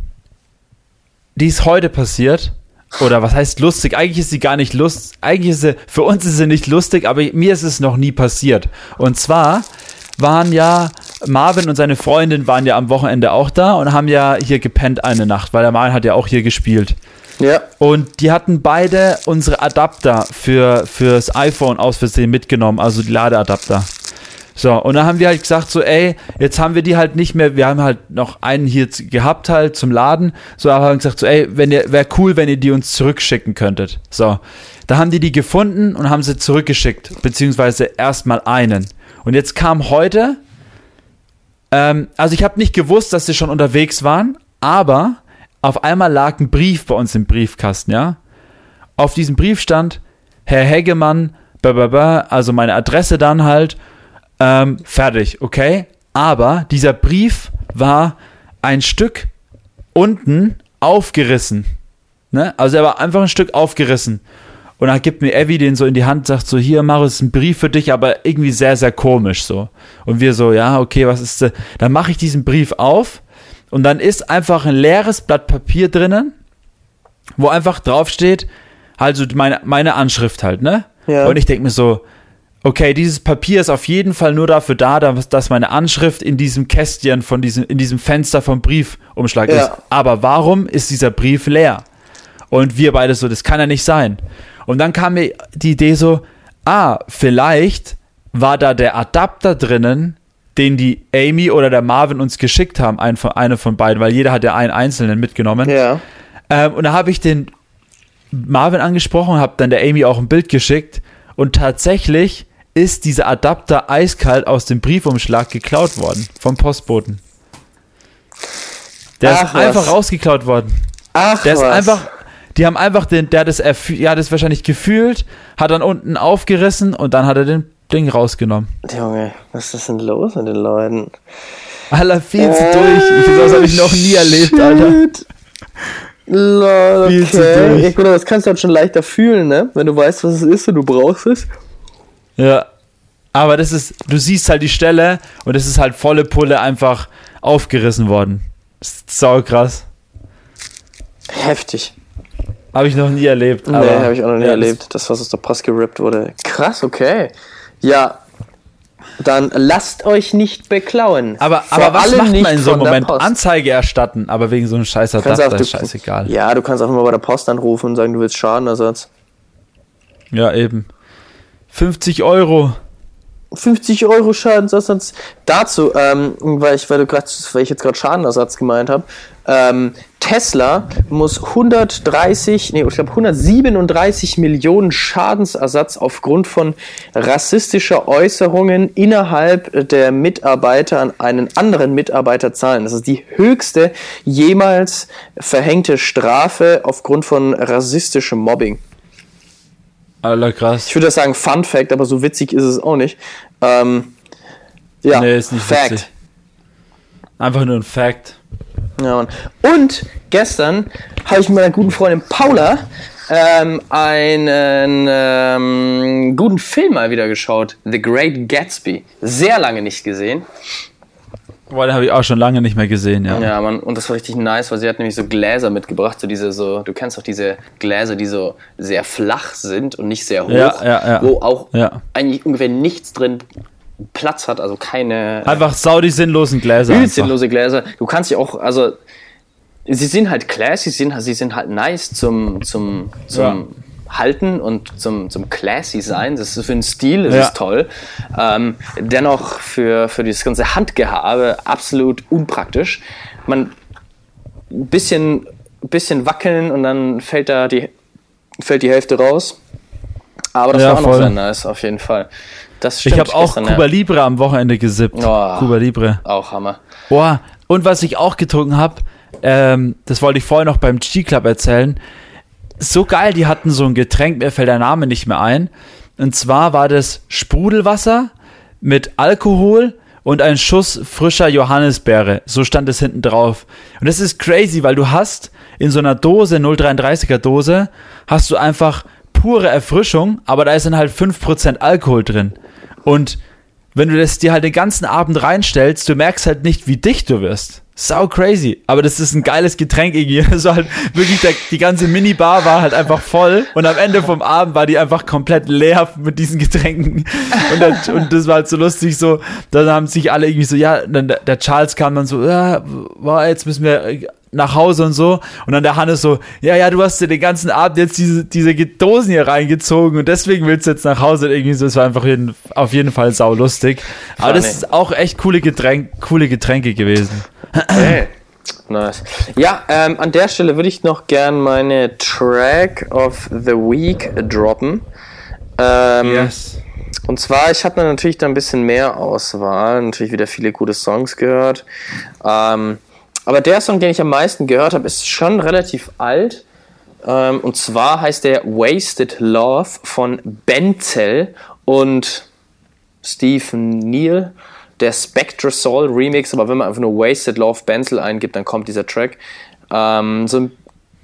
die ist heute passiert. Oder was heißt lustig? Eigentlich ist sie gar nicht lustig. Eigentlich ist sie, für uns ist sie nicht lustig, aber mir ist es noch nie passiert. Und zwar waren ja, Marvin und seine Freundin waren ja am Wochenende auch da und haben ja hier gepennt eine Nacht, weil der Marvin hat ja auch hier gespielt. Ja, Und die hatten beide unsere Adapter für, fürs iPhone aus Versehen mitgenommen, also die Ladeadapter. So, und dann haben wir halt gesagt, so, ey, jetzt haben wir die halt nicht mehr, wir haben halt noch einen hier gehabt halt zum Laden, so, aber haben gesagt, so, ey, wäre cool, wenn ihr die uns zurückschicken könntet. So, da haben die die gefunden und haben sie zurückgeschickt, beziehungsweise erstmal einen. Und jetzt kam heute, ähm, also ich habe nicht gewusst, dass sie schon unterwegs waren, aber auf einmal lag ein Brief bei uns im Briefkasten, ja. Auf diesem Brief stand, Herr Hegemann, also meine Adresse dann halt, ähm, fertig, okay? Aber dieser Brief war ein Stück unten aufgerissen. Ne? Also er war einfach ein Stück aufgerissen. Und dann gibt mir Evi den so in die Hand, sagt so, hier, Marius, ist ein Brief für dich, aber irgendwie sehr, sehr komisch so. Und wir so, ja, okay, was ist das? Dann mache ich diesen Brief auf und dann ist einfach ein leeres Blatt Papier drinnen, wo einfach draufsteht, also meine, meine Anschrift halt, ne? Ja. Und ich denke mir so, okay, dieses Papier ist auf jeden Fall nur dafür da, dass meine Anschrift in diesem Kästchen von diesem, in diesem Fenster vom Briefumschlag Ja. ist. Aber warum ist dieser Brief leer? Und wir beide so, das kann ja nicht sein. Und dann kam mir die Idee so, ah, vielleicht war da der Adapter drinnen, den die Amy oder der Marvin uns geschickt haben, ein von, eine von beiden, weil jeder hat ja einen einzelnen mitgenommen. ja. Ähm, und da habe ich den Marvin angesprochen, habe dann der Amy auch ein Bild geschickt und tatsächlich ist dieser Adapter eiskalt aus dem Briefumschlag geklaut worden vom Postboten. Der Ach, ist einfach was. rausgeklaut worden. Ach, Der ist was. einfach, die haben einfach den, der hat das, erfü- ja, das wahrscheinlich gefühlt, hat dann unten aufgerissen und dann hat er den Ding rausgenommen. Junge, was ist denn los mit den Leuten? Alter, viel zu durch. Ich, das habe ich noch nie erlebt, Alter. Shit. Lol, Viel zu okay. durch. Ja, gut, aber das kannst du halt schon leichter fühlen, ne? Wenn du weißt, was es ist und du brauchst es. Ja. Aber das ist, du siehst halt die Stelle und es ist halt volle Pulle einfach aufgerissen worden. Sau krass. Heftig. Habe ich noch nie erlebt. nee, aber- habe ich auch noch nie ja, erlebt, dass was aus der Post gerippt wurde. Krass, okay. Ja. dann lasst euch nicht beklauen. Aber, aber was macht man in so einem Moment? Anzeige erstatten, aber wegen so einem scheiß Adapter auch- ist scheißegal. Ja, du kannst auch immer bei der Post anrufen und sagen, du willst Schadenersatz. Ja, eben. 50 Euro. 50 Euro Schadensersatz. Dazu, ähm, weil ich, weil du gerade, weil ich jetzt gerade Schadenersatz gemeint habe, ähm, Tesla muss 130, nee, ich glaube 137 Millionen Schadensersatz aufgrund von rassistischer Äußerungen innerhalb der Mitarbeiter an einen anderen Mitarbeiter zahlen. Das ist die höchste jemals verhängte Strafe aufgrund von rassistischem Mobbing. Alter, krass. Ich würde sagen Fun Fact, aber so witzig ist es auch nicht. Ähm, ja, Nee, ist nicht Fact. witzig. Einfach nur ein Fact. Ja. Und gestern habe ich mit meiner guten Freundin Paula ähm, einen ähm, guten Film mal wieder geschaut. The Great Gatsby. Sehr lange nicht gesehen. Boah, den habe ich auch schon lange nicht mehr gesehen, ja. Ja, Mann. Und das war richtig nice, weil sie hat nämlich so Gläser mitgebracht. So diese so, du kennst doch diese Gläser, die so sehr flach sind und nicht sehr hoch. Ja, ja, ja. Wo auch eigentlich ungefähr nichts drin Platz hat, also keine Einfach sau die sinnlosen Gläser. Einfach. sinnlose Gläser. Du kannst ja auch, also sie sind halt classy, sie sind, sie sind halt nice zum, zum, zum Halten und zum, zum classy sein. Das ist für den Stil, das Ja. ist toll. Ähm, dennoch für, für dieses ganze Handgehabe absolut unpraktisch. Man ein bisschen, bisschen wackeln und dann fällt da die, fällt die Hälfte raus. Aber das Ja, war auch noch voll. sehr nice, auf jeden Fall. Das stimmt. Ich habe auch gestern, Cuba Libre am Wochenende gesippt. Oh. Cuba Libre. ja. Auch Hammer. Boah, und was ich auch getrunken habe, ähm, das wollte ich vorher noch beim G-Club erzählen. So geil, die hatten so ein Getränk, mir fällt der Name nicht mehr ein. Und zwar war das Sprudelwasser mit Alkohol und ein Schuss frischer Johannisbeere. So stand es hinten drauf. Und das ist crazy, weil du hast in so einer Dose, 0,33er Dose, hast du einfach pure Erfrischung, aber da ist dann halt 5% Alkohol drin. Und wenn du das dir halt den ganzen Abend reinstellst, du merkst halt nicht, wie dicht du wirst. Sau crazy. Aber das ist ein geiles Getränk irgendwie. So halt wirklich, der, die ganze Minibar war halt einfach voll und am Ende vom Abend war die einfach komplett leer mit diesen Getränken. Und, dann, und das war halt so lustig, so, dann haben sich alle irgendwie so, ja, dann der, der Charles kam dann so, ja, boah, jetzt müssen wir nach Hause und so. Und dann der Hannes so, ja, ja, du hast dir den ganzen Abend jetzt diese, diese Dosen hier reingezogen und deswegen willst du jetzt nach Hause. Und irgendwie so, es war einfach jeden, auf jeden Fall sau lustig. Aber das ist auch echt coole, Getränk, coole Getränke gewesen. Hey. Nice. Ja, ähm, an der Stelle würde ich noch gern meine Track of the Week droppen. Ähm, Und zwar, ich habe natürlich da ein bisschen mehr Auswahl, natürlich wieder viele gute Songs gehört. Ähm, aber der Song, den ich am meisten gehört habe, ist schon relativ alt. Ähm, und zwar heißt der Wasted Love von Benzel und Stephen Neal. Der Spectre Soul Remix, aber wenn man einfach nur Wasted Love Benzel eingibt, dann kommt dieser Track. Ähm, so ein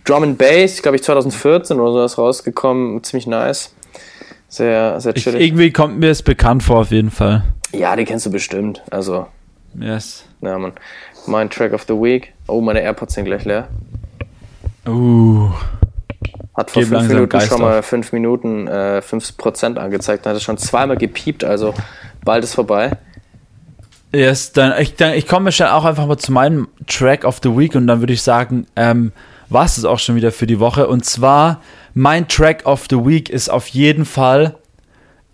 Drum and Bass, glaube ich 2014 oder sowas rausgekommen, ziemlich nice. Sehr, sehr Ich, chillig. irgendwie kommt mir es bekannt vor, auf jeden Fall. Ja, die kennst du bestimmt. Also, Yes. ja, man. Mein Track of the Week. Oh, meine AirPods sind gleich leer. Uh. Hat vor fünf Minuten Geist schon mal auf. fünf Minuten äh, 5% angezeigt. Hat es schon zweimal gepiept, also bald ist vorbei. Yes, dann, ich, dann, ich komme schon auch einfach mal zu meinem Track of the Week und dann würde ich sagen, ähm, war es auch schon wieder für die Woche. Und zwar, mein Track of the Week ist auf jeden Fall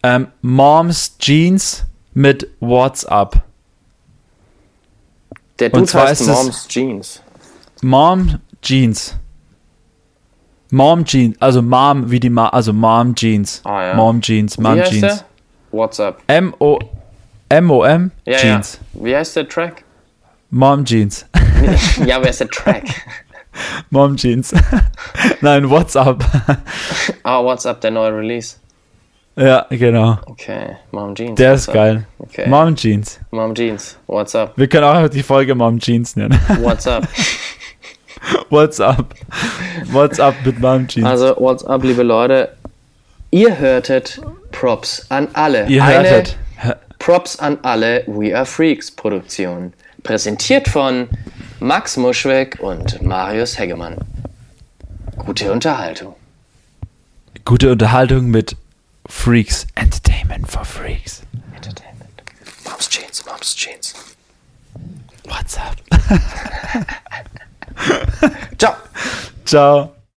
ähm, Moms Jeans mit What's Up. Der Und Dude zwar heißt ist Moms Jeans. Mom Jeans. Mom Jeans, also Mom wie die Ma, also Mom Jeans. Ah, ja. Mom Jeans, Mom Jeans. der? What's up? M O M O M Ja, Jeans. ja. Wie heißt der Track? Mom Jeans. ja, wer ist der Track? Mom Jeans. Nein, What's Up. Ah, What's up, der neue Release. ja, genau. Okay, Mom Jeans. Der ist geil. Okay. Mom Jeans. Mom Jeans. What's up? Wir können auch die Folge Mom Jeans nennen. What's up? What's up? What's up mit Mom Jeans? Also, what's up, liebe Leute? Ihr hörtet Props an alle. Ihr Eine hörtet. Props an alle We Are Freaks Produktion. Präsentiert von Max Muschweg und Marius Heggemann. Gute Unterhaltung. Gute Unterhaltung mit Freaks. Entertainment for Freaks. Entertainment. Moms Jeans. What's up? Ciao. Ciao.